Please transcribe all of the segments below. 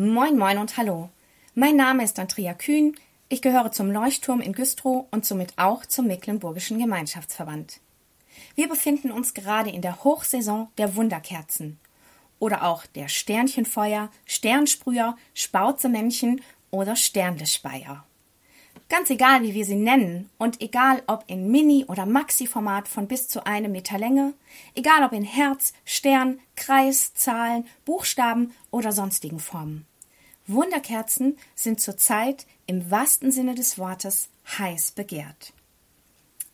Moin, moin und hallo. Mein Name ist Andrea Kühn. Ich gehöre zum Leuchtturm in Güstrow und somit auch zum Mecklenburgischen Gemeinschaftsverband. Wir befinden uns gerade in der Hochsaison der Wunderkerzen oder auch der Sternchenfeuer, Sternsprüher, Spauzemännchen oder Sternlespeier. Ganz egal, wie wir sie nennen und egal ob in Mini- oder Maxi-Format von bis zu einem Meter Länge, egal ob in Herz, Stern, Kreis, Zahlen, Buchstaben oder sonstigen Formen. Wunderkerzen sind zurzeit im wahrsten Sinne des Wortes heiß begehrt.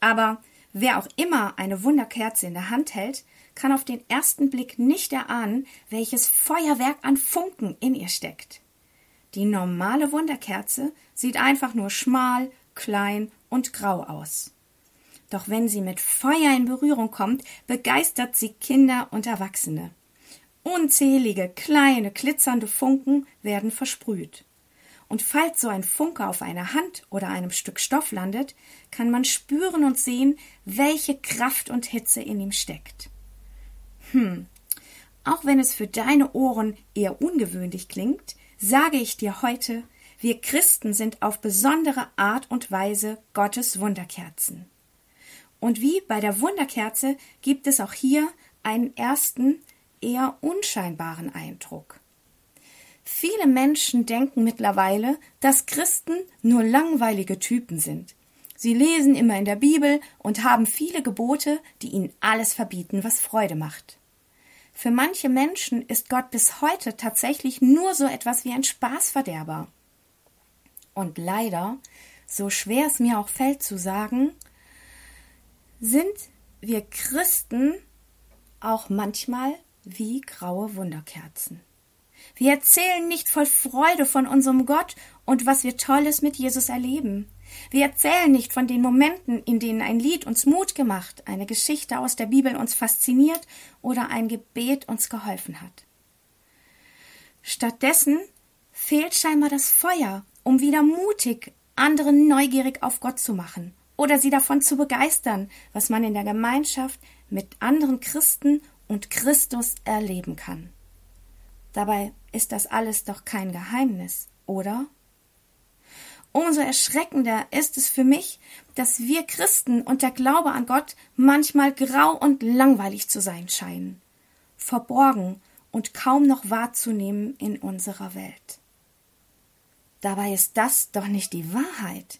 Aber wer auch immer eine Wunderkerze in der Hand hält, kann auf den ersten Blick nicht erahnen, welches Feuerwerk an Funken in ihr steckt. Die normale Wunderkerze sieht einfach nur schmal, klein und grau aus. Doch wenn sie mit Feuer in Berührung kommt, begeistert sie Kinder und Erwachsene. Unzählige kleine glitzernde Funken werden versprüht. Und falls so ein Funke auf einer Hand oder einem Stück Stoff landet, kann man spüren und sehen, welche Kraft und Hitze in ihm steckt. Hm, auch wenn es für deine Ohren eher ungewöhnlich klingt, sage ich dir heute, wir Christen sind auf besondere Art und Weise Gottes Wunderkerzen. Und wie bei der Wunderkerze gibt es auch hier einen ersten, eher unscheinbaren Eindruck. Viele Menschen denken mittlerweile, dass Christen nur langweilige Typen sind. Sie lesen immer in der Bibel und haben viele Gebote, die ihnen alles verbieten, was Freude macht. Für manche Menschen ist Gott bis heute tatsächlich nur so etwas wie ein Spaßverderber. Und leider, so schwer es mir auch fällt zu sagen, sind wir Christen auch manchmal wie graue Wunderkerzen. Wir erzählen nicht voll Freude von unserem Gott und was wir Tolles mit Jesus erleben. Wir erzählen nicht von den Momenten, in denen ein Lied uns Mut gemacht, eine Geschichte aus der Bibel uns fasziniert oder ein Gebet uns geholfen hat. Stattdessen fehlt scheinbar das Feuer, um wieder mutig andere neugierig auf Gott zu machen oder sie davon zu begeistern, was man in der Gemeinschaft mit anderen Christen und Christus erleben kann. Dabei ist das alles doch kein Geheimnis, oder? Umso erschreckender ist es für mich, dass wir Christen und der Glaube an Gott manchmal grau und langweilig zu sein scheinen, verborgen und kaum noch wahrzunehmen in unserer Welt. Dabei ist das doch nicht die Wahrheit.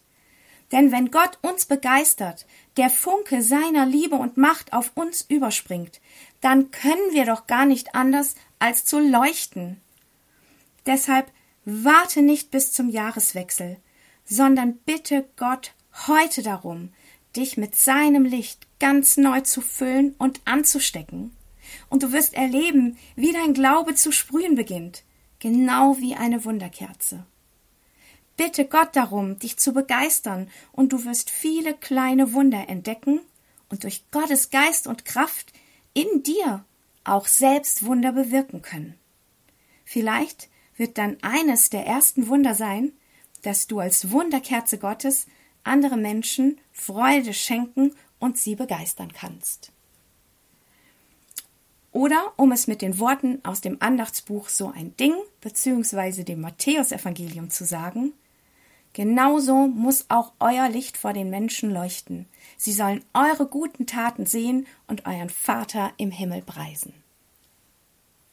Denn wenn Gott uns begeistert, der Funke seiner Liebe und Macht auf uns überspringt, dann können wir doch gar nicht anders als zu leuchten. Deshalb warte nicht bis zum Jahreswechsel, sondern bitte Gott heute darum, dich mit seinem Licht ganz neu zu füllen und anzustecken. Und du wirst erleben, wie dein Glaube zu sprühen beginnt, genau wie eine Wunderkerze. Bitte Gott darum, dich zu begeistern, und du wirst viele kleine Wunder entdecken und durch Gottes Geist und Kraft in dir auch selbst Wunder bewirken können. Vielleicht wird dann eines der ersten Wunder sein, dass du als Wunderkerze Gottes andere Menschen Freude schenken und sie begeistern kannst. Oder, um es mit den Worten aus dem Andachtsbuch So ein Ding bzw. dem Matthäusevangelium zu sagen, genauso muss auch euer Licht vor den Menschen leuchten. Sie sollen eure guten Taten sehen und euren Vater im Himmel preisen.